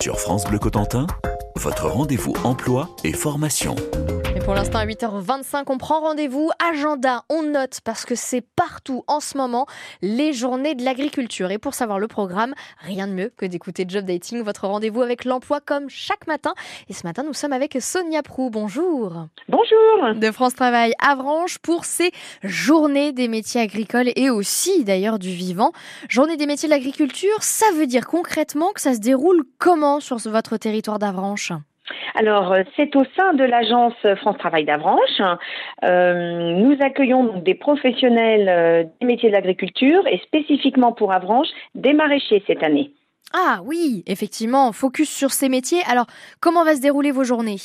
Sur France Bleu Cotentin, votre rendez-vous emploi et formation. Pour l'instant, à 8h25, on prend rendez-vous. Agenda, on note parce que c'est partout en ce moment les journées de l'agriculture. Et pour savoir le programme, rien de mieux que d'écouter Job Dating, votre rendez-vous avec l'emploi comme chaque matin. Et ce matin, nous sommes avec Sonia Prou. Bonjour. Bonjour. De France Travail Avranches pour ces journées des métiers agricoles et aussi d'ailleurs du vivant. Journée des métiers de l'agriculture, ça veut dire concrètement que ça se déroule comment sur votre territoire d'Avranches? Alors, euh, c'est au sein de l'agence France Travail d'Avranches. Euh, nous accueillons donc des professionnels euh, des métiers de l'agriculture et spécifiquement pour Avranches, des maraîchers cette année. Ah oui, effectivement, focus sur ces métiers. Alors, comment va se dérouler vos journées?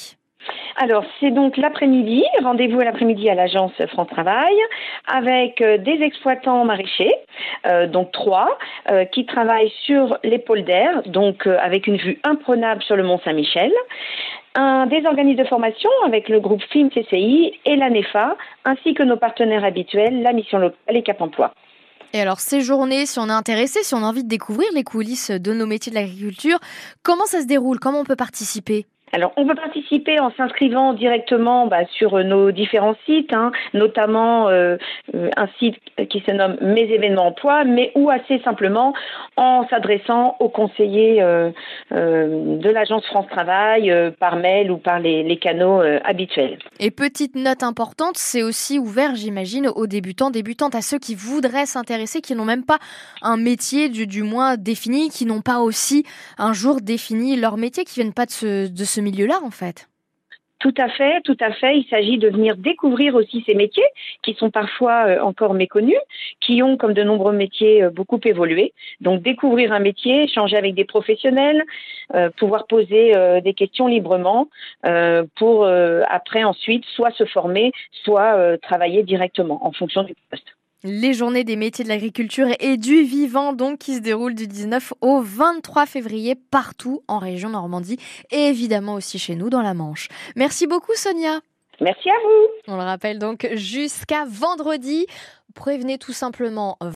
Alors, c'est donc l'après-midi, rendez-vous à l'après-midi à l'agence France Travail, avec euh, des exploitants maraîchers, euh, donc trois, euh, qui travaillent sur l'épaule d'air, donc avec une vue imprenable sur le Mont Saint-Michel, un, des organismes de formation avec le groupe FIM CCI et la NEFA, ainsi que nos partenaires habituels, la mission locale et Cap Emploi. Et alors, ces journées, si on est intéressé, si on a envie de découvrir les coulisses de nos métiers de l'agriculture, comment ça se déroule? Comment on peut participer? Alors, on peut participer en s'inscrivant directement bah, sur nos différents sites, hein, notamment euh, euh, un site qui se nomme Mes événements emploi, mais ou assez simplement en s'adressant aux conseillers euh, de l'agence France Travail par mail ou par les, canaux habituels. Et petite note importante, c'est aussi ouvert, j'imagine, aux débutants, débutantes, à ceux qui voudraient s'intéresser, qui n'ont même pas un métier du, du moins défini, qui n'ont pas aussi un jour défini leur métier, qui viennent pas de ce, de ce milieu-là, en fait. Tout à fait, tout à fait. Il s'agit de venir découvrir aussi ces métiers qui sont parfois euh, encore méconnus, qui ont, comme de nombreux métiers, euh, beaucoup évolué. Donc découvrir un métier, échanger avec des professionnels, euh, pouvoir poser des questions librement pour après ensuite soit se former, soit travailler directement en fonction du poste. Les journées des métiers de l'agriculture et du vivant, donc, qui se déroulent du 19 au 23 février partout en région Normandie et évidemment aussi chez nous dans la Manche. Merci beaucoup, Sonia. Merci à vous. On le rappelle donc jusqu'à vendredi. Prévenez tout simplement